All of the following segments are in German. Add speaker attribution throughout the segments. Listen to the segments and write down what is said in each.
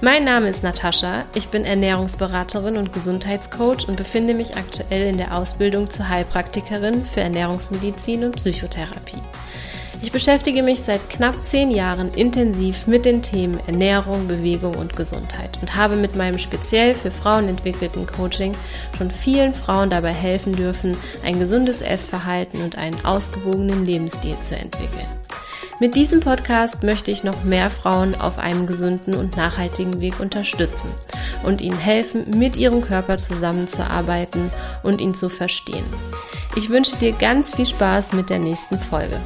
Speaker 1: Mein Name ist Natascha, ich bin Ernährungsberaterin und Gesundheitscoach und befinde mich aktuell in der Ausbildung zur Heilpraktikerin für Ernährungsmedizin und Psychotherapie. Ich beschäftige mich seit knapp zehn Jahren intensiv mit den Themen Ernährung, Bewegung und Gesundheit und habe mit meinem speziell für Frauen entwickelten Coaching schon vielen Frauen dabei helfen dürfen, ein gesundes Essverhalten und einen ausgewogenen Lebensstil zu entwickeln. Mit diesem Podcast möchte ich noch mehr Frauen auf einem gesunden und nachhaltigen Weg unterstützen und ihnen helfen, mit ihrem Körper zusammenzuarbeiten und ihn zu verstehen. Ich wünsche dir ganz viel Spaß mit der nächsten Folge.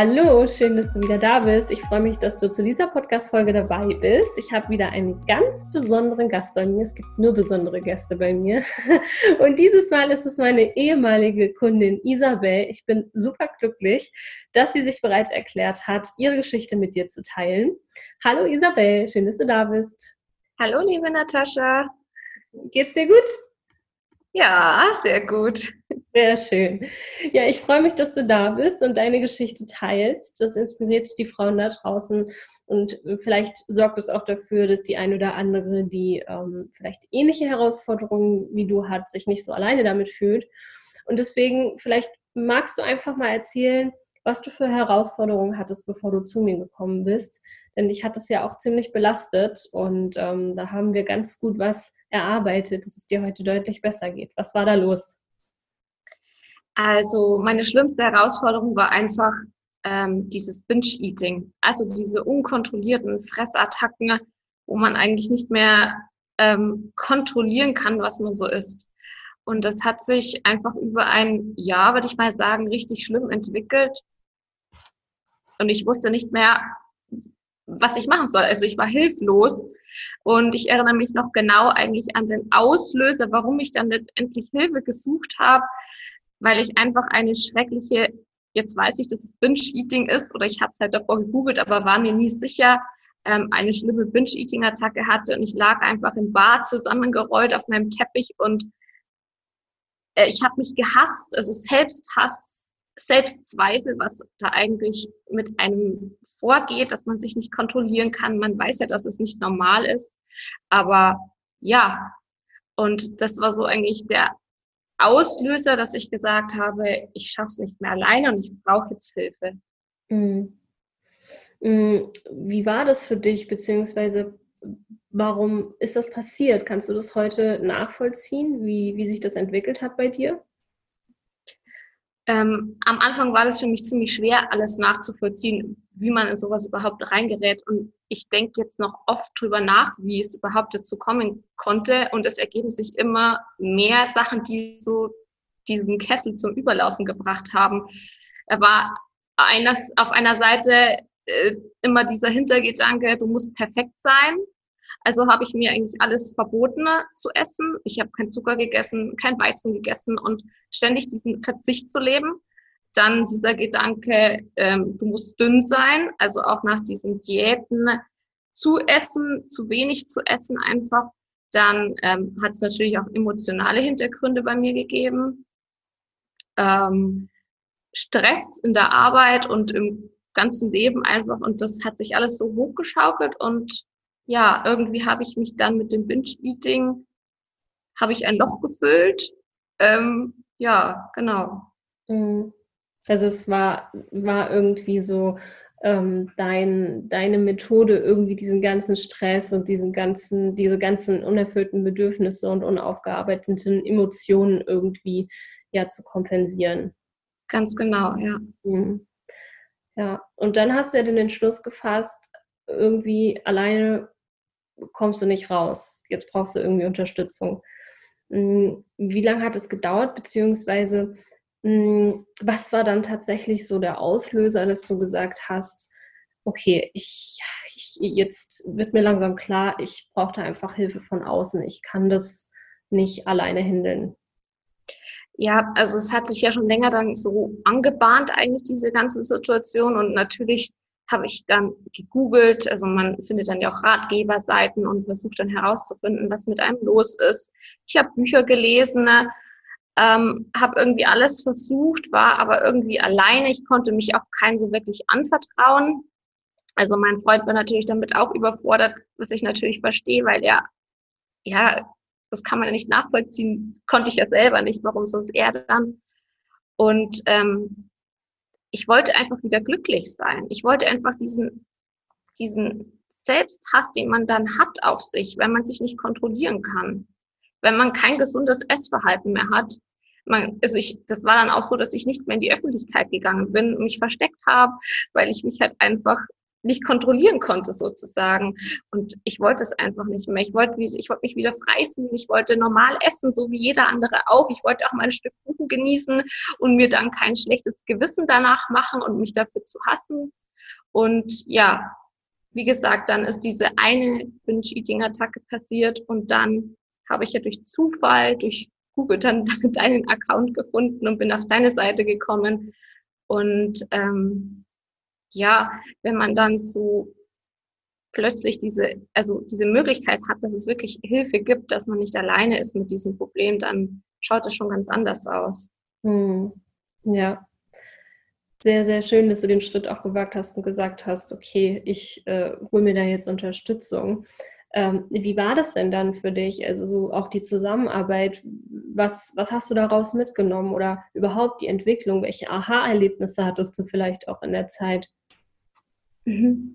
Speaker 1: Hallo, schön, dass du wieder da bist. Ich freue mich, dass du zu dieser Podcast-Folge dabei bist. Ich habe wieder einen ganz besonderen Gast bei mir. Es gibt nur besondere Gäste bei mir. Und dieses Mal ist es meine ehemalige Kundin Isabel. Ich bin super glücklich, dass sie sich bereit erklärt hat, ihre Geschichte mit dir zu teilen. Hallo Isabel, schön, dass du da bist.
Speaker 2: Hallo, liebe Natascha.
Speaker 1: Geht's dir gut?
Speaker 2: Ja, sehr gut.
Speaker 1: Sehr schön. Ja, ich freue mich, dass du da bist und deine Geschichte teilst. Das inspiriert die Frauen da draußen und vielleicht sorgt es auch dafür, dass die eine oder andere, die ähm, vielleicht ähnliche Herausforderungen wie du hat, sich nicht so alleine damit fühlt. Und deswegen, vielleicht magst du einfach mal erzählen, was du für Herausforderungen hattest, bevor du zu mir gekommen bist. Denn dich hat es ja auch ziemlich belastet und ähm, da haben wir ganz gut was erarbeitet, dass es dir heute deutlich besser geht. Was war da los?
Speaker 2: Also meine schlimmste Herausforderung war einfach ähm, dieses Binge-Eating, also diese unkontrollierten Fressattacken, wo man eigentlich nicht mehr ähm, kontrollieren kann, was man so isst. Und das hat sich einfach über ein Jahr, würde ich mal sagen, richtig schlimm entwickelt. Und ich wusste nicht mehr, was ich machen soll. Also ich war hilflos. Und ich erinnere mich noch genau eigentlich an den Auslöser, warum ich dann letztendlich Hilfe gesucht habe weil ich einfach eine schreckliche, jetzt weiß ich, dass es Binge-Eating ist, oder ich habe es halt davor gegoogelt, aber war mir nie sicher, ähm, eine schlimme Binge-Eating-Attacke hatte und ich lag einfach im Bad zusammengerollt auf meinem Teppich und äh, ich habe mich gehasst, also Selbsthass, Selbstzweifel, was da eigentlich mit einem vorgeht, dass man sich nicht kontrollieren kann. Man weiß ja, dass es nicht normal ist, aber ja, und das war so eigentlich der Auslöser, dass ich gesagt habe, ich schaffe es nicht mehr alleine und ich brauche jetzt Hilfe. Mhm.
Speaker 1: mhm. Wie war das für dich, beziehungsweise warum ist das passiert? Kannst du das heute nachvollziehen, wie, wie sich das entwickelt hat bei dir?
Speaker 2: Ähm, am Anfang war das für mich ziemlich schwer, alles nachzuvollziehen, wie man in sowas überhaupt reingerät. Und ich denke jetzt noch oft drüber nach, wie es überhaupt dazu kommen konnte. Und es ergeben sich immer mehr Sachen, die so diesen Kessel zum Überlaufen gebracht haben. Er war eines, auf einer Seite äh, immer dieser Hintergedanke, du musst perfekt sein. Also habe ich mir eigentlich alles verboten zu essen. Ich habe kein Zucker gegessen, kein Weizen gegessen und ständig diesen Verzicht zu leben. Dann dieser Gedanke, ähm, du musst dünn sein, also auch nach diesen Diäten zu essen, zu wenig zu essen einfach. Dann ähm, hat es natürlich auch emotionale Hintergründe bei mir gegeben. Ähm, Stress in der Arbeit und im ganzen Leben einfach. Und das hat sich alles so hochgeschaukelt und ja, irgendwie habe ich mich dann mit dem Binge-Eating, habe ich ein Loch gefüllt. Ähm, ja, genau.
Speaker 1: Mhm. Also es war, war irgendwie so ähm, dein, deine Methode, irgendwie diesen ganzen Stress und diesen ganzen, diese ganzen unerfüllten Bedürfnisse und unaufgearbeiteten Emotionen irgendwie ja zu kompensieren.
Speaker 2: Ganz genau, ja. Mhm.
Speaker 1: Ja, und dann hast du ja den Entschluss gefasst, irgendwie alleine kommst du nicht raus. Jetzt brauchst du irgendwie Unterstützung. Hm, wie lange hat es gedauert, beziehungsweise hm, was war dann tatsächlich so der Auslöser, dass du gesagt hast, okay, ich, ich jetzt wird mir langsam klar, ich brauche da einfach Hilfe von außen. Ich kann das nicht alleine handeln.
Speaker 2: Ja, also es hat sich ja schon länger dann so angebahnt, eigentlich diese ganze Situation. Und natürlich habe ich dann gegoogelt. Also man findet dann ja auch Ratgeberseiten und versucht dann herauszufinden, was mit einem los ist. Ich habe Bücher gelesen, ne? ähm, habe irgendwie alles versucht, war aber irgendwie alleine. Ich konnte mich auch keinen so wirklich anvertrauen. Also mein Freund war natürlich damit auch überfordert, was ich natürlich verstehe, weil er, ja, das kann man nicht nachvollziehen, konnte ich ja selber nicht, warum sonst er dann. Und ähm, ich wollte einfach wieder glücklich sein. Ich wollte einfach diesen, diesen Selbsthass, den man dann hat auf sich, wenn man sich nicht kontrollieren kann. Wenn man kein gesundes Essverhalten mehr hat. Man, also ich, das war dann auch so, dass ich nicht mehr in die Öffentlichkeit gegangen bin und mich versteckt habe, weil ich mich halt einfach nicht kontrollieren konnte sozusagen. Und ich wollte es einfach nicht mehr. Ich wollte, ich wollte mich wieder frei fühlen. Ich wollte normal essen, so wie jeder andere auch. Ich wollte auch mal ein Stück Kuchen genießen und mir dann kein schlechtes Gewissen danach machen und mich dafür zu hassen. Und ja, wie gesagt, dann ist diese eine Binge-Eating-Attacke passiert und dann habe ich ja durch Zufall, durch Google dann deinen Account gefunden und bin auf deine Seite gekommen. Und ähm, ja, wenn man dann so plötzlich diese, also diese Möglichkeit hat, dass es wirklich Hilfe gibt, dass man nicht alleine ist mit diesem Problem, dann schaut es schon ganz anders aus.
Speaker 1: Hm. Ja. Sehr, sehr schön, dass du den Schritt auch gewagt hast und gesagt hast, okay, ich äh, hole mir da jetzt Unterstützung. Ähm, wie war das denn dann für dich? Also so auch die Zusammenarbeit, was, was hast du daraus mitgenommen oder überhaupt die Entwicklung? Welche Aha-Erlebnisse hattest du vielleicht auch in der Zeit?
Speaker 2: Mhm.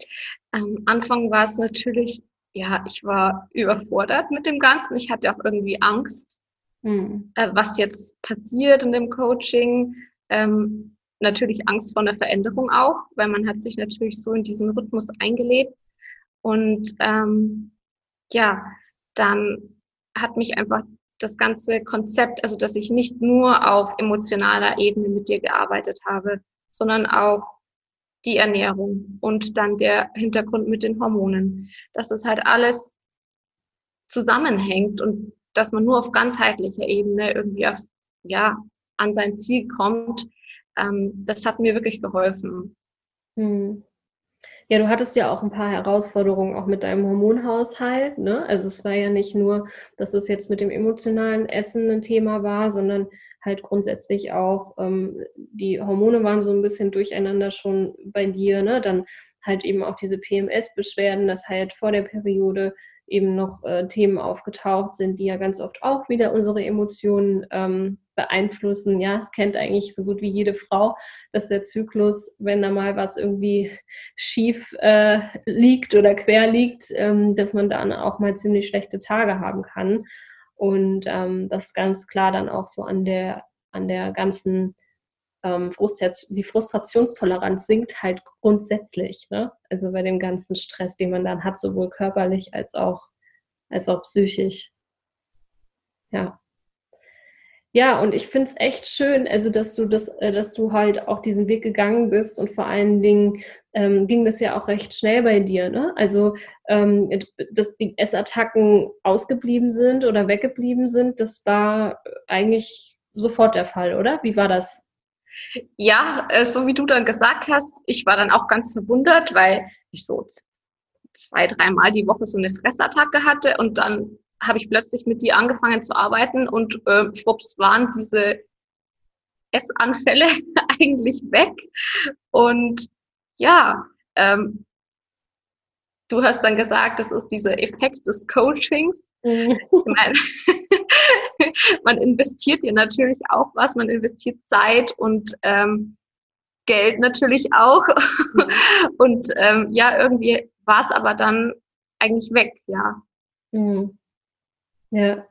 Speaker 2: Am Anfang war es natürlich, ja, ich war überfordert mit dem Ganzen. Ich hatte auch irgendwie Angst, mhm. äh, was jetzt passiert in dem Coaching. Ähm, natürlich Angst vor einer Veränderung auch, weil man hat sich natürlich so in diesen Rhythmus eingelebt. Und ähm, ja, dann hat mich einfach das ganze Konzept, also dass ich nicht nur auf emotionaler Ebene mit dir gearbeitet habe, sondern auch die Ernährung und dann der Hintergrund mit den Hormonen. Dass es halt alles zusammenhängt und dass man nur auf ganzheitlicher Ebene irgendwie auf, ja, an sein Ziel kommt, ähm, das hat mir wirklich geholfen.
Speaker 1: Hm. Ja, du hattest ja auch ein paar Herausforderungen auch mit deinem Hormonhaushalt. Ne? Also es war ja nicht nur, dass es jetzt mit dem emotionalen Essen ein Thema war, sondern halt grundsätzlich auch, ähm, die Hormone waren so ein bisschen durcheinander schon bei dir, ne? Dann halt eben auch diese PMS-Beschwerden, dass halt vor der Periode eben noch äh, Themen aufgetaucht sind, die ja ganz oft auch wieder unsere Emotionen ähm, beeinflussen. Ja, es kennt eigentlich so gut wie jede Frau, dass der Zyklus, wenn da mal was irgendwie schief äh, liegt oder quer liegt, ähm, dass man dann auch mal ziemlich schlechte Tage haben kann. Und ähm, das ganz klar dann auch so an der, an der ganzen ähm, die Frustrationstoleranz sinkt halt grundsätzlich. Ne? Also bei dem ganzen Stress, den man dann hat, sowohl körperlich als auch, als auch psychisch. Ja. Ja, und ich finde es echt schön, also dass du das, äh, dass du halt auch diesen Weg gegangen bist und vor allen Dingen ähm, ging das ja auch recht schnell bei dir. Ne? Also ähm, dass die Essattacken ausgeblieben sind oder weggeblieben sind, das war eigentlich sofort der Fall, oder? Wie war das?
Speaker 2: Ja, äh, so wie du dann gesagt hast, ich war dann auch ganz verwundert, weil ich so zwei, dreimal die Woche so eine Fressattacke hatte und dann habe ich plötzlich mit dir angefangen zu arbeiten und äh, schwupps waren diese Essanfälle eigentlich weg. Und ja, ähm, du hast dann gesagt, das ist dieser Effekt des Coachings. Mhm. Meine, man investiert ja natürlich auch was, man investiert Zeit und ähm, Geld natürlich auch. Mhm. Und ähm, ja, irgendwie war es aber dann eigentlich weg, ja.
Speaker 1: Mhm. Ja,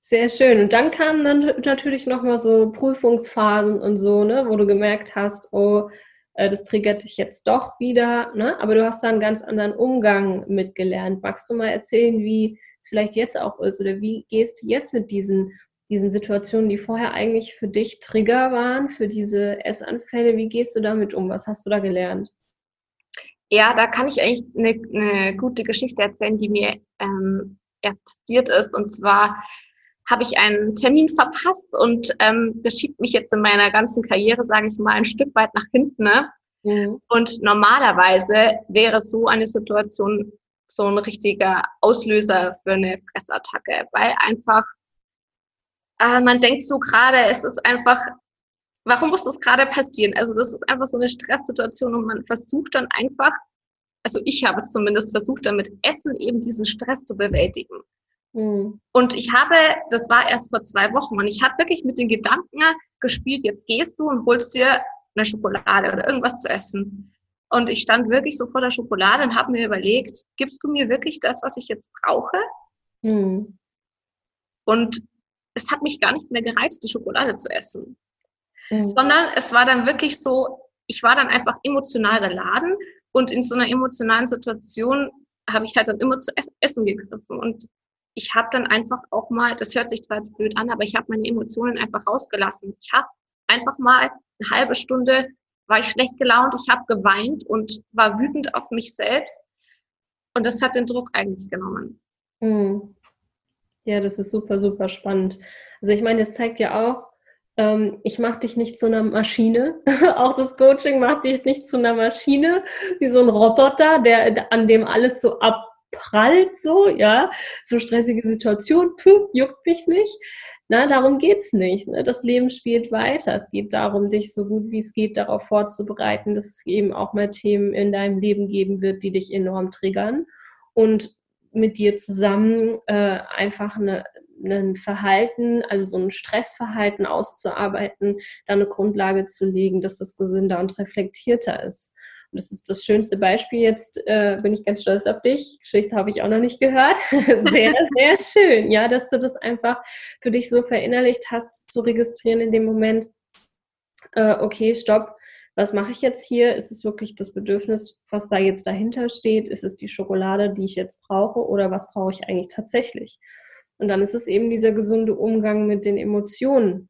Speaker 1: sehr schön. Und dann kamen dann natürlich nochmal so Prüfungsphasen und so, ne, wo du gemerkt hast, oh, äh, das triggert dich jetzt doch wieder, ne? aber du hast da einen ganz anderen Umgang mitgelernt. Magst du mal erzählen, wie es vielleicht jetzt auch ist oder wie gehst du jetzt mit diesen, diesen Situationen, die vorher eigentlich für dich Trigger waren, für diese Essanfälle, wie gehst du damit um? Was hast du da gelernt?
Speaker 2: Ja, da kann ich eigentlich eine, eine gute Geschichte erzählen, die mir ähm, erst passiert ist. Und zwar habe ich einen Termin verpasst und ähm, das schiebt mich jetzt in meiner ganzen Karriere, sage ich mal, ein Stück weit nach hinten. Ne? Mhm. Und normalerweise wäre so eine Situation so ein richtiger Auslöser für eine Fressattacke, weil einfach äh, man denkt so gerade, es ist einfach, warum muss das gerade passieren? Also das ist einfach so eine Stresssituation und man versucht dann einfach, also ich habe es zumindest versucht, damit Essen eben diesen Stress zu bewältigen. Mhm. Und ich habe, das war erst vor zwei Wochen, und ich habe wirklich mit den Gedanken gespielt, jetzt gehst du und holst dir eine Schokolade oder irgendwas zu essen. Und ich stand wirklich so vor der Schokolade und habe mir überlegt, gibst du mir wirklich das, was ich jetzt brauche? Mhm. Und es hat mich gar nicht mehr gereizt, die Schokolade zu essen. Mhm. Sondern es war dann wirklich so, ich war dann einfach emotional beladen und in so einer emotionalen Situation habe ich halt dann immer zu essen gegriffen. Und ich habe dann einfach auch mal, das hört sich zwar jetzt blöd an, aber ich habe meine Emotionen einfach rausgelassen. Ich habe einfach mal eine halbe Stunde, war ich schlecht gelaunt, ich habe geweint und war wütend auf mich selbst. Und das hat den Druck eigentlich genommen.
Speaker 1: Mhm. Ja, das ist super, super spannend. Also ich meine, das zeigt ja auch, ähm, ich mache dich nicht zu einer Maschine. auch das Coaching macht dich nicht zu einer Maschine, wie so ein Roboter, der, an dem alles so ab prallt so, ja, so stressige Situation, puh, juckt mich nicht. Na, darum geht's nicht. Ne? Das Leben spielt weiter. Es geht darum, dich so gut wie es geht darauf vorzubereiten, dass es eben auch mal Themen in deinem Leben geben wird, die dich enorm triggern. Und mit dir zusammen äh, einfach eine, ein Verhalten, also so ein Stressverhalten auszuarbeiten, da eine Grundlage zu legen, dass das gesünder und reflektierter ist das ist das schönste Beispiel jetzt, äh, bin ich ganz stolz auf dich. Geschichte habe ich auch noch nicht gehört. sehr, sehr schön, ja, dass du das einfach für dich so verinnerlicht hast, zu registrieren in dem Moment, äh, okay, stopp, was mache ich jetzt hier? Ist es wirklich das Bedürfnis, was da jetzt dahinter steht? Ist es die Schokolade, die ich jetzt brauche oder was brauche ich eigentlich tatsächlich? Und dann ist es eben dieser gesunde Umgang mit den Emotionen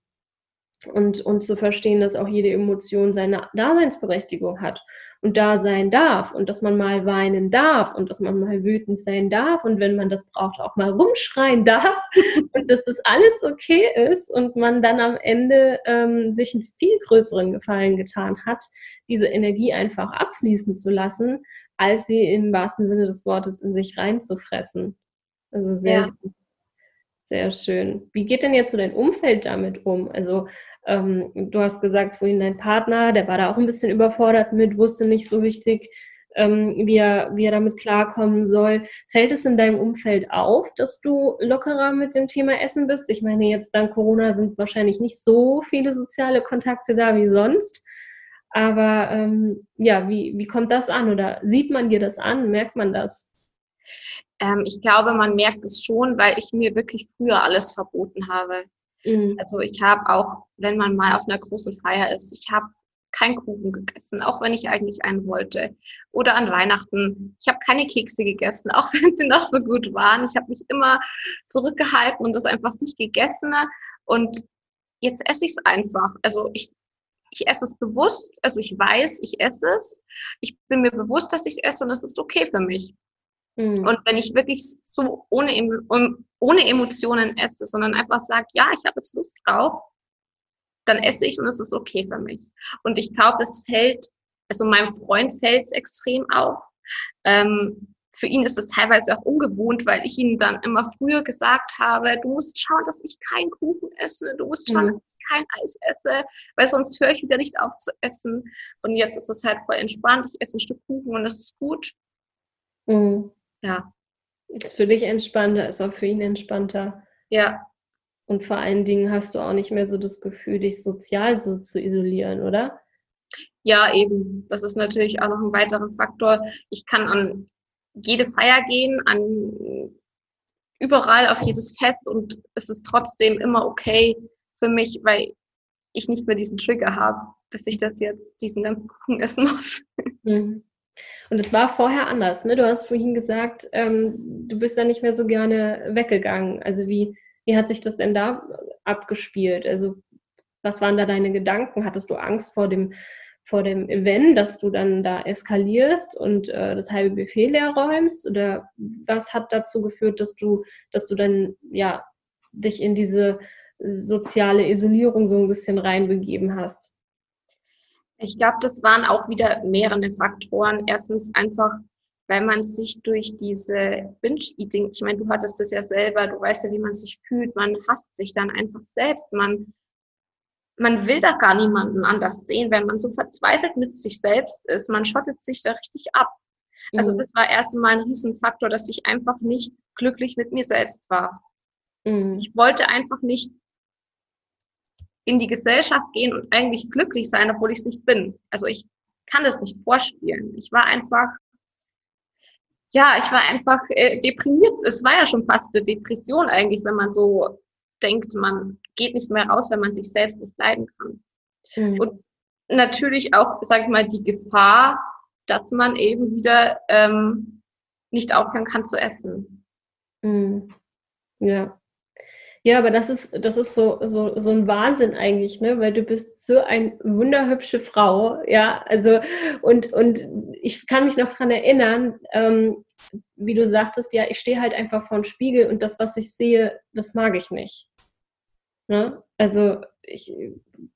Speaker 1: und, und zu verstehen, dass auch jede Emotion seine Daseinsberechtigung hat und da sein darf und dass man mal weinen darf und dass man mal wütend sein darf und wenn man das braucht, auch mal rumschreien darf und dass das alles okay ist und man dann am Ende ähm, sich einen viel größeren Gefallen getan hat, diese Energie einfach abfließen zu lassen, als sie im wahrsten Sinne des Wortes in sich reinzufressen. Also sehr, ja. sehr, sehr schön. Wie geht denn jetzt so dein Umfeld damit um? Also ähm, du hast gesagt, vorhin dein Partner, der war da auch ein bisschen überfordert mit, wusste nicht so richtig, ähm, wie, er, wie er damit klarkommen soll. Fällt es in deinem Umfeld auf, dass du lockerer mit dem Thema Essen bist? Ich meine, jetzt dank Corona sind wahrscheinlich nicht so viele soziale Kontakte da wie sonst. Aber ähm, ja, wie, wie kommt das an? Oder sieht man dir das an? Merkt man das?
Speaker 2: Ähm, ich glaube, man merkt es schon, weil ich mir wirklich früher alles verboten habe. Mhm. Also ich habe auch, wenn man mal auf einer großen Feier ist, ich habe keinen Kuchen gegessen, auch wenn ich eigentlich einen wollte. Oder an Weihnachten, ich habe keine Kekse gegessen, auch wenn sie noch so gut waren. Ich habe mich immer zurückgehalten und das einfach nicht gegessen. Und jetzt esse ich es einfach. Also ich, ich esse es bewusst, also ich weiß, ich esse es. Ich bin mir bewusst, dass ich es esse und es ist okay für mich. Mhm. Und wenn ich wirklich so ohne, ohne Emotionen esse, sondern einfach sage, ja, ich habe jetzt Lust drauf, dann esse ich und es ist okay für mich. Und ich glaube, es fällt, also meinem Freund fällt es extrem auf. Ähm, für ihn ist es teilweise auch ungewohnt, weil ich ihm dann immer früher gesagt habe, du musst schauen, dass ich keinen Kuchen esse, du musst schauen, mhm. dass ich kein Eis esse, weil sonst höre ich wieder nicht auf zu essen. Und jetzt ist es halt voll entspannt, ich esse ein Stück Kuchen und es ist gut.
Speaker 1: Mhm. Ja. Ist für dich entspannter, ist auch für ihn entspannter.
Speaker 2: Ja.
Speaker 1: Und vor allen Dingen hast du auch nicht mehr so das Gefühl, dich sozial so zu isolieren, oder?
Speaker 2: Ja, eben. Das ist natürlich auch noch ein weiterer Faktor. Ich kann an jede Feier gehen, an überall auf jedes Fest und es ist trotzdem immer okay für mich, weil ich nicht mehr diesen Trigger habe. dass ich das jetzt diesen ganzen Kuchen essen muss. Mhm.
Speaker 1: Und es war vorher anders, ne? Du hast vorhin gesagt, ähm, du bist da nicht mehr so gerne weggegangen. Also wie, wie hat sich das denn da abgespielt? Also was waren da deine Gedanken? Hattest du Angst vor dem, vor dem Event, dass du dann da eskalierst und äh, das halbe Buffet leer räumst? Oder was hat dazu geführt, dass du, dass du dann ja dich in diese soziale Isolierung so ein bisschen reinbegeben hast?
Speaker 2: Ich glaube, das waren auch wieder mehrere Faktoren. Erstens einfach, weil man sich durch diese Binge-Eating, ich meine, du hattest das ja selber, du weißt ja, wie man sich fühlt, man hasst sich dann einfach selbst, man, man will da gar niemanden anders sehen, wenn man so verzweifelt mit sich selbst ist, man schottet sich da richtig ab. Also mhm. das war erst einmal ein Riesenfaktor, dass ich einfach nicht glücklich mit mir selbst war. Mhm. Ich wollte einfach nicht in die Gesellschaft gehen und eigentlich glücklich sein, obwohl ich es nicht bin. Also ich kann das nicht vorspielen. Ich war einfach, ja, ich war einfach äh, deprimiert. Es war ja schon fast eine Depression eigentlich, wenn man so denkt, man geht nicht mehr raus, wenn man sich selbst nicht leiden kann. Mhm. Und natürlich auch, sage ich mal, die Gefahr, dass man eben wieder ähm, nicht aufhören kann zu essen.
Speaker 1: Mhm. Ja. Ja, aber das ist, das ist so, so, so ein Wahnsinn eigentlich, ne? Weil du bist so eine wunderhübsche Frau, ja. Also, und, und ich kann mich noch dran erinnern, ähm, wie du sagtest, ja, ich stehe halt einfach vor dem Spiegel und das, was ich sehe, das mag ich nicht. Ne? Also, ich,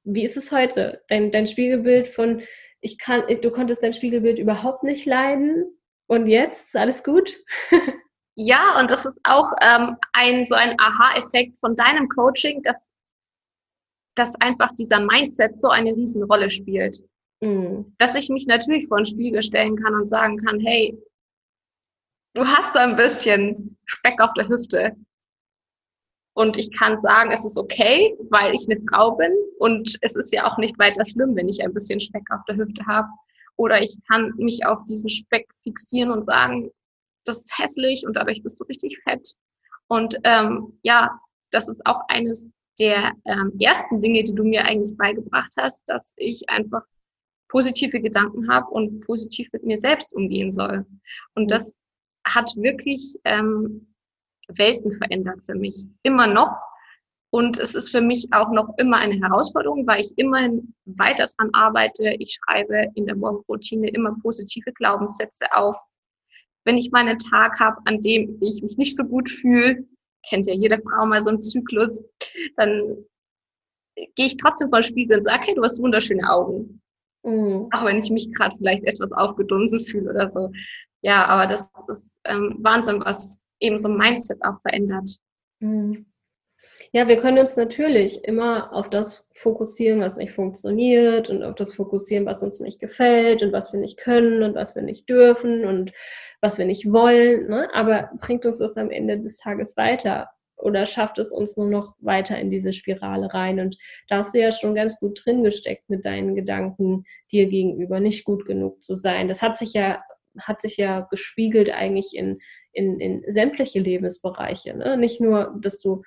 Speaker 1: wie ist es heute? Dein, dein Spiegelbild von, ich kann, du konntest dein Spiegelbild überhaupt nicht leiden und jetzt alles gut?
Speaker 2: Ja, und das ist auch ähm, ein so ein Aha-Effekt von deinem Coaching, dass, dass einfach dieser Mindset so eine Riesenrolle spielt. Mhm. Dass ich mich natürlich vor den Spiegel stellen kann und sagen kann, hey, du hast da ein bisschen Speck auf der Hüfte. Und ich kann sagen, es ist okay, weil ich eine Frau bin. Und es ist ja auch nicht weiter schlimm, wenn ich ein bisschen Speck auf der Hüfte habe. Oder ich kann mich auf diesen Speck fixieren und sagen, das ist hässlich und dadurch bist du richtig fett. Und ähm, ja, das ist auch eines der ähm, ersten Dinge, die du mir eigentlich beigebracht hast, dass ich einfach positive Gedanken habe und positiv mit mir selbst umgehen soll. Und mhm. das hat wirklich ähm, Welten verändert für mich. Immer noch. Und es ist für mich auch noch immer eine Herausforderung, weil ich immerhin weiter dran arbeite. Ich schreibe in der Morgenroutine immer positive Glaubenssätze auf wenn ich mal einen Tag habe, an dem ich mich nicht so gut fühle, kennt ja jede Frau mal so einen Zyklus, dann gehe ich trotzdem vor den Spiegel und sage, hey, du hast wunderschöne Augen. Mhm. Auch wenn ich mich gerade vielleicht etwas aufgedunsen fühle oder so. Ja, aber das ist ähm, Wahnsinn, was eben so ein Mindset auch verändert.
Speaker 1: Mhm. Ja, wir können uns natürlich immer auf das fokussieren, was nicht funktioniert und auf das fokussieren, was uns nicht gefällt und was wir nicht können und was wir nicht dürfen und was wir nicht wollen. Ne? Aber bringt uns das am Ende des Tages weiter? Oder schafft es uns nur noch weiter in diese Spirale rein? Und da hast du ja schon ganz gut drin gesteckt mit deinen Gedanken, dir gegenüber nicht gut genug zu sein. Das hat sich ja, hat sich ja gespiegelt eigentlich in, in, in sämtliche Lebensbereiche. Ne? Nicht nur, dass du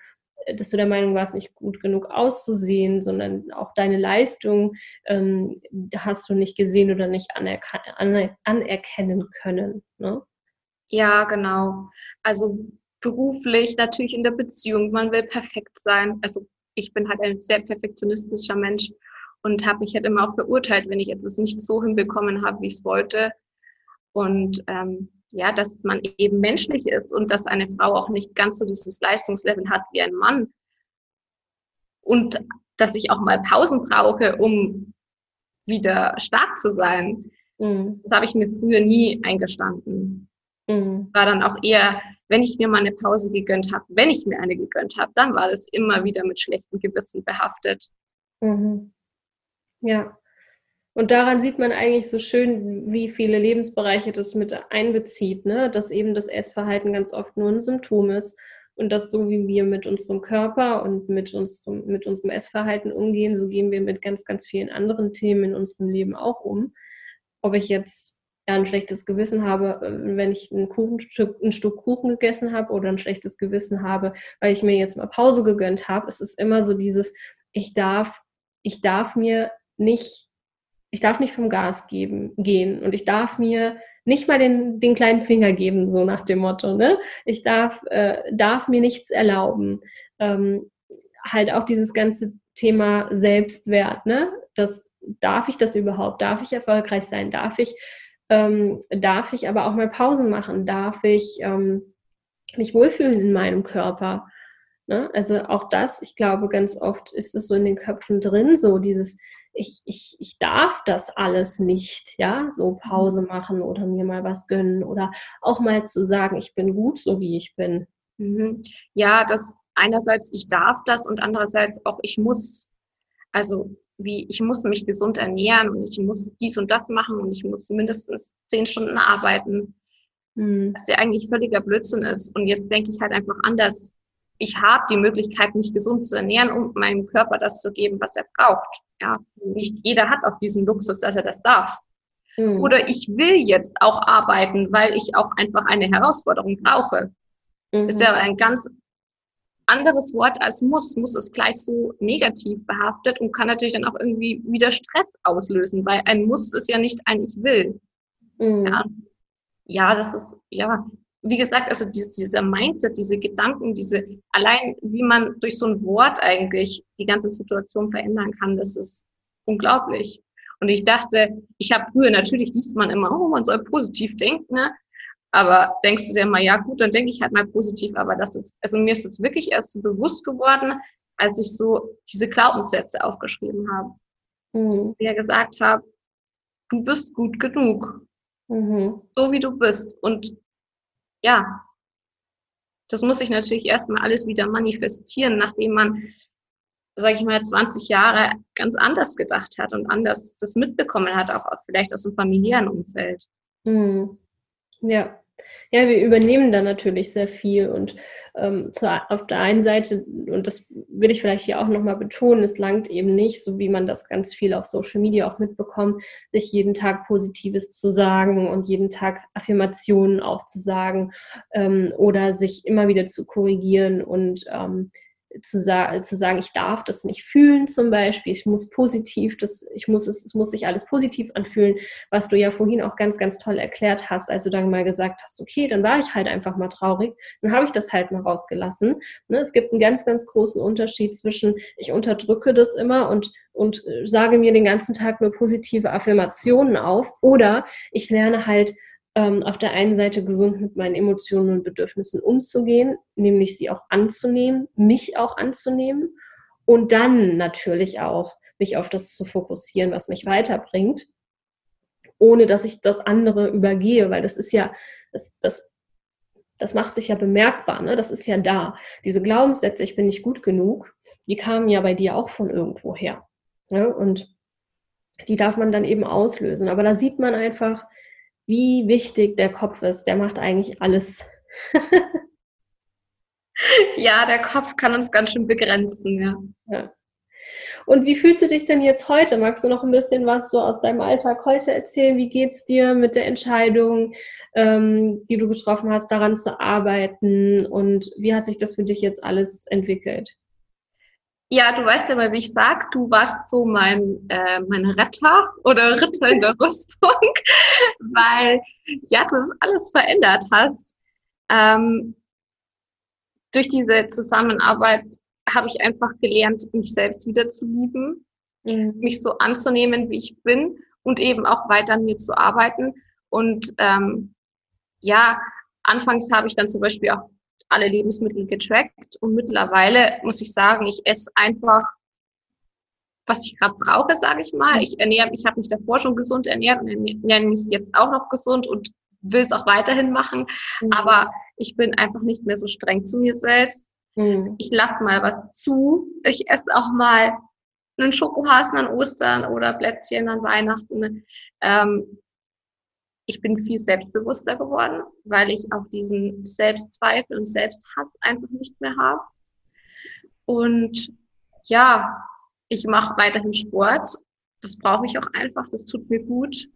Speaker 1: dass du der Meinung warst, nicht gut genug auszusehen, sondern auch deine Leistung ähm, hast du nicht gesehen oder nicht aner anerkennen können. Ne?
Speaker 2: Ja, genau. Also beruflich, natürlich in der Beziehung, man will perfekt sein. Also ich bin halt ein sehr perfektionistischer Mensch und habe mich halt immer auch verurteilt, wenn ich etwas nicht so hinbekommen habe, wie ich es wollte. Und ähm, ja, dass man eben menschlich ist und dass eine Frau auch nicht ganz so dieses Leistungslevel hat wie ein Mann. Und dass ich auch mal Pausen brauche, um wieder stark zu sein. Mhm. Das habe ich mir früher nie eingestanden. Mhm. War dann auch eher, wenn ich mir mal eine Pause gegönnt habe, wenn ich mir eine gegönnt habe, dann war das immer wieder mit schlechtem Gewissen behaftet.
Speaker 1: Mhm. Ja. Und daran sieht man eigentlich so schön, wie viele Lebensbereiche das mit einbezieht, ne? dass eben das Essverhalten ganz oft nur ein Symptom ist und dass so wie wir mit unserem Körper und mit unserem, mit unserem Essverhalten umgehen, so gehen wir mit ganz, ganz vielen anderen Themen in unserem Leben auch um. Ob ich jetzt ja, ein schlechtes Gewissen habe, äh, wenn ich ein, Kuchenstück, ein Stück Kuchen gegessen habe oder ein schlechtes Gewissen habe, weil ich mir jetzt mal Pause gegönnt habe, es ist immer so dieses, ich darf, ich darf mir nicht ich darf nicht vom Gas geben, gehen und ich darf mir nicht mal den, den kleinen Finger geben, so nach dem Motto. Ne? Ich darf, äh, darf mir nichts erlauben. Ähm, halt auch dieses ganze Thema Selbstwert. Ne? Das, darf ich das überhaupt? Darf ich erfolgreich sein? Darf ich, ähm, darf ich aber auch mal Pausen machen? Darf ich ähm, mich wohlfühlen in meinem Körper? Ne? Also auch das, ich glaube, ganz oft ist es so in den Köpfen drin, so dieses ich, ich, ich darf das alles nicht, ja, so Pause machen oder mir mal was gönnen oder auch mal zu sagen, ich bin gut, so wie ich bin.
Speaker 2: Mhm. Ja, das einerseits, ich darf das und andererseits auch, ich muss. Also wie, ich muss mich gesund ernähren und ich muss dies und das machen und ich muss mindestens zehn Stunden arbeiten. Mhm. Was ja eigentlich völliger Blödsinn ist. Und jetzt denke ich halt einfach anders. Ich habe die Möglichkeit, mich gesund zu ernähren, um meinem Körper das zu geben, was er braucht. Ja, nicht jeder hat auch diesen Luxus, dass er das darf. Mhm. Oder ich will jetzt auch arbeiten, weil ich auch einfach eine Herausforderung brauche. Mhm. Ist ja ein ganz anderes Wort als muss. Muss ist gleich so negativ behaftet und kann natürlich dann auch irgendwie wieder Stress auslösen, weil ein Muss ist ja nicht ein Ich will. Mhm. Ja. ja, das ist, ja, wie gesagt, also dieses, dieser Mindset, diese Gedanken, diese, allein wie man durch so ein Wort eigentlich die ganze Situation verändern kann, das ist unglaublich. Und ich dachte, ich habe früher, natürlich liest man immer, oh, man soll positiv denken, ne? Aber denkst du dir mal, ja gut, dann denke ich halt mal positiv, aber das ist, also mir ist es wirklich erst so bewusst geworden, als ich so diese Glaubenssätze aufgeschrieben habe. Mhm. ich ja gesagt habe, du bist gut genug. Mhm. So wie du bist. Und ja, das muss sich natürlich erstmal alles wieder manifestieren, nachdem man, sage ich mal, 20 Jahre ganz anders gedacht hat und anders das mitbekommen hat, auch vielleicht aus dem familiären Umfeld.
Speaker 1: Mhm. Ja, ja, wir übernehmen da natürlich sehr viel und ähm, zu, auf der einen Seite, und das will ich vielleicht hier auch nochmal betonen, es langt eben nicht, so wie man das ganz viel auf Social Media auch mitbekommt, sich jeden Tag Positives zu sagen und jeden Tag Affirmationen aufzusagen ähm, oder sich immer wieder zu korrigieren und ähm, zu, sa zu sagen, ich darf das nicht fühlen zum Beispiel, ich muss positiv, das, ich muss es, es muss sich alles positiv anfühlen, was du ja vorhin auch ganz, ganz toll erklärt hast, als du dann mal gesagt hast, okay, dann war ich halt einfach mal traurig, dann habe ich das halt mal rausgelassen. Ne? Es gibt einen ganz, ganz großen Unterschied zwischen, ich unterdrücke das immer und, und äh, sage mir den ganzen Tag nur positive Affirmationen auf oder ich lerne halt ähm, auf der einen Seite gesund mit meinen Emotionen und Bedürfnissen umzugehen, nämlich sie auch anzunehmen, mich auch anzunehmen und dann natürlich auch mich auf das zu fokussieren, was mich weiterbringt, ohne dass ich das andere übergehe, weil das ist ja, das, das, das macht sich ja bemerkbar, ne? das ist ja da. Diese Glaubenssätze, ich bin nicht gut genug, die kamen ja bei dir auch von irgendwo her. Ne? Und die darf man dann eben auslösen. Aber da sieht man einfach, wie wichtig der Kopf ist. Der macht eigentlich alles.
Speaker 2: ja, der Kopf kann uns ganz schön begrenzen, ja. ja.
Speaker 1: Und wie fühlst du dich denn jetzt heute? Magst du noch ein bisschen was so aus deinem Alltag heute erzählen? Wie geht es dir mit der Entscheidung, ähm, die du getroffen hast, daran zu arbeiten? Und wie hat sich das für dich jetzt alles entwickelt?
Speaker 2: Ja, du weißt ja mal, wie ich sag, du warst so mein, äh, mein Retter oder Ritter in der Rüstung, weil ja, du das alles verändert hast. Ähm, durch diese Zusammenarbeit habe ich einfach gelernt, mich selbst wieder zu lieben, mhm. mich so anzunehmen, wie ich bin und eben auch weiter an mir zu arbeiten. Und ähm, ja, anfangs habe ich dann zum Beispiel auch alle Lebensmittel getrackt und mittlerweile muss ich sagen, ich esse einfach, was ich gerade brauche, sage ich mal. Ich ernähre, ich habe mich davor schon gesund ernährt und ernähre mich jetzt auch noch gesund und will es auch weiterhin machen. Mhm. Aber ich bin einfach nicht mehr so streng zu mir selbst. Mhm. Ich lasse mal was zu. Ich esse auch mal einen Schokohasen an Ostern oder Plätzchen an Weihnachten. Ähm, ich bin viel selbstbewusster geworden, weil ich auch diesen Selbstzweifel und Selbsthass einfach nicht mehr habe. Und ja, ich mache weiterhin Sport. Das brauche ich auch einfach. Das tut mir gut.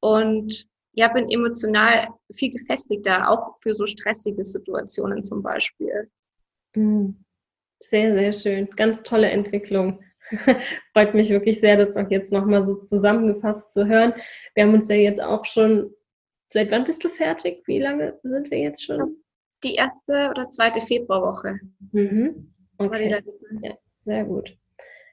Speaker 2: Und ja, bin emotional viel gefestigter, auch für so stressige Situationen zum Beispiel.
Speaker 1: Mm. Sehr, sehr schön. Ganz tolle Entwicklung. Freut mich wirklich sehr, das auch jetzt nochmal so zusammengefasst zu hören. Wir haben uns ja jetzt auch schon, seit wann bist du fertig? Wie lange sind wir jetzt schon?
Speaker 2: Die erste oder zweite Februarwoche.
Speaker 1: Mhm. Okay. Ja, sehr gut.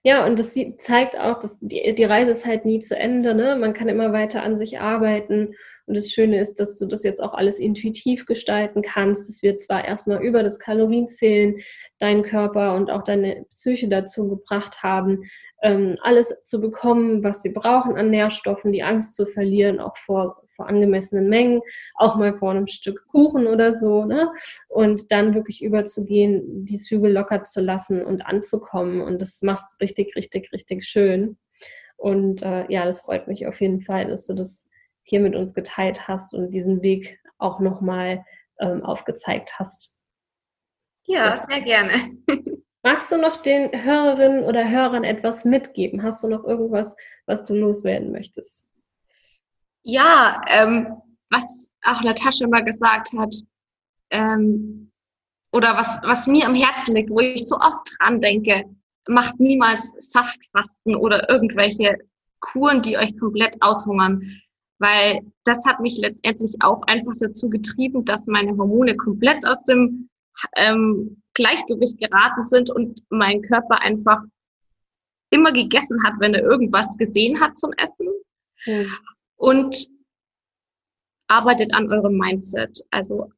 Speaker 1: Ja, und das zeigt auch, dass die, die Reise ist halt nie zu Ende. Ne? Man kann immer weiter an sich arbeiten. Und das Schöne ist, dass du das jetzt auch alles intuitiv gestalten kannst. Es wird zwar erstmal über das Kalorienzählen deinen Körper und auch deine Psyche dazu gebracht haben, ähm, alles zu bekommen, was sie brauchen an Nährstoffen, die Angst zu verlieren, auch vor, vor angemessenen Mengen, auch mal vor einem Stück Kuchen oder so, ne? Und dann wirklich überzugehen, die Zügel locker zu lassen und anzukommen. Und das machst du richtig, richtig, richtig schön. Und äh, ja, das freut mich auf jeden Fall, dass du das hier mit uns geteilt hast und diesen Weg auch nochmal ähm, aufgezeigt hast.
Speaker 2: Ja, sehr gerne.
Speaker 1: Magst du noch den Hörerinnen oder Hörern etwas mitgeben? Hast du noch irgendwas, was du loswerden möchtest?
Speaker 2: Ja, ähm, was auch Natascha mal gesagt hat, ähm, oder was, was mir am Herzen liegt, wo ich so oft dran denke, macht niemals Saftfasten oder irgendwelche Kuren, die euch komplett aushungern. Weil das hat mich letztendlich auch einfach dazu getrieben, dass meine Hormone komplett aus dem ähm, Gleichgewicht geraten sind und mein Körper einfach immer gegessen hat, wenn er irgendwas gesehen hat zum Essen. Mhm. Und arbeitet an eurem Mindset. Also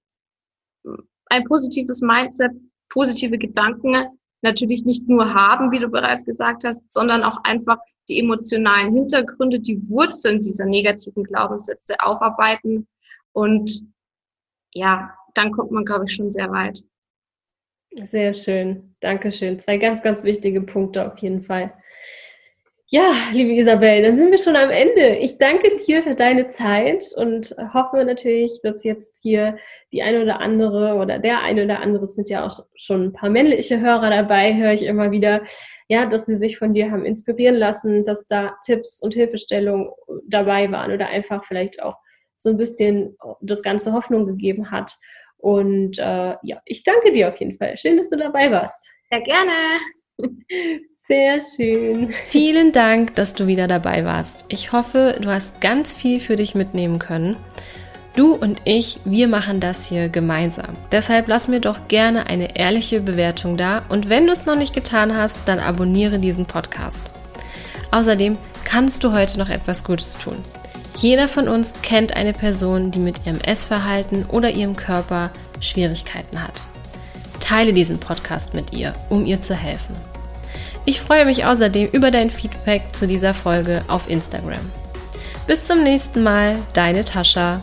Speaker 2: ein positives Mindset, positive Gedanken natürlich nicht nur haben, wie du bereits gesagt hast, sondern auch einfach die emotionalen Hintergründe, die Wurzeln dieser negativen Glaubenssätze aufarbeiten. Und ja, dann kommt man, glaube ich, schon sehr weit.
Speaker 1: Sehr schön. Dankeschön. Zwei ganz, ganz wichtige Punkte auf jeden Fall. Ja, liebe Isabel, dann sind wir schon am Ende. Ich danke dir für deine Zeit und hoffe natürlich, dass jetzt hier die eine oder andere oder der eine oder andere, es sind ja auch schon ein paar männliche Hörer dabei, höre ich immer wieder, ja, dass sie sich von dir haben inspirieren lassen, dass da Tipps und Hilfestellungen dabei waren oder einfach vielleicht auch so ein bisschen das Ganze Hoffnung gegeben hat. Und äh, ja, ich danke dir auf jeden Fall. Schön, dass du dabei warst.
Speaker 2: Sehr gerne.
Speaker 1: Sehr schön. Vielen Dank, dass du wieder dabei warst. Ich hoffe, du hast ganz viel für dich mitnehmen können. Du und ich, wir machen das hier gemeinsam. Deshalb lass mir doch gerne eine ehrliche Bewertung da und wenn du es noch nicht getan hast, dann abonniere diesen Podcast. Außerdem kannst du heute noch etwas Gutes tun. Jeder von uns kennt eine Person, die mit ihrem Essverhalten oder ihrem Körper Schwierigkeiten hat. Teile diesen Podcast mit ihr, um ihr zu helfen. Ich freue mich außerdem über dein Feedback zu dieser Folge auf Instagram. Bis zum nächsten Mal, deine Tascha.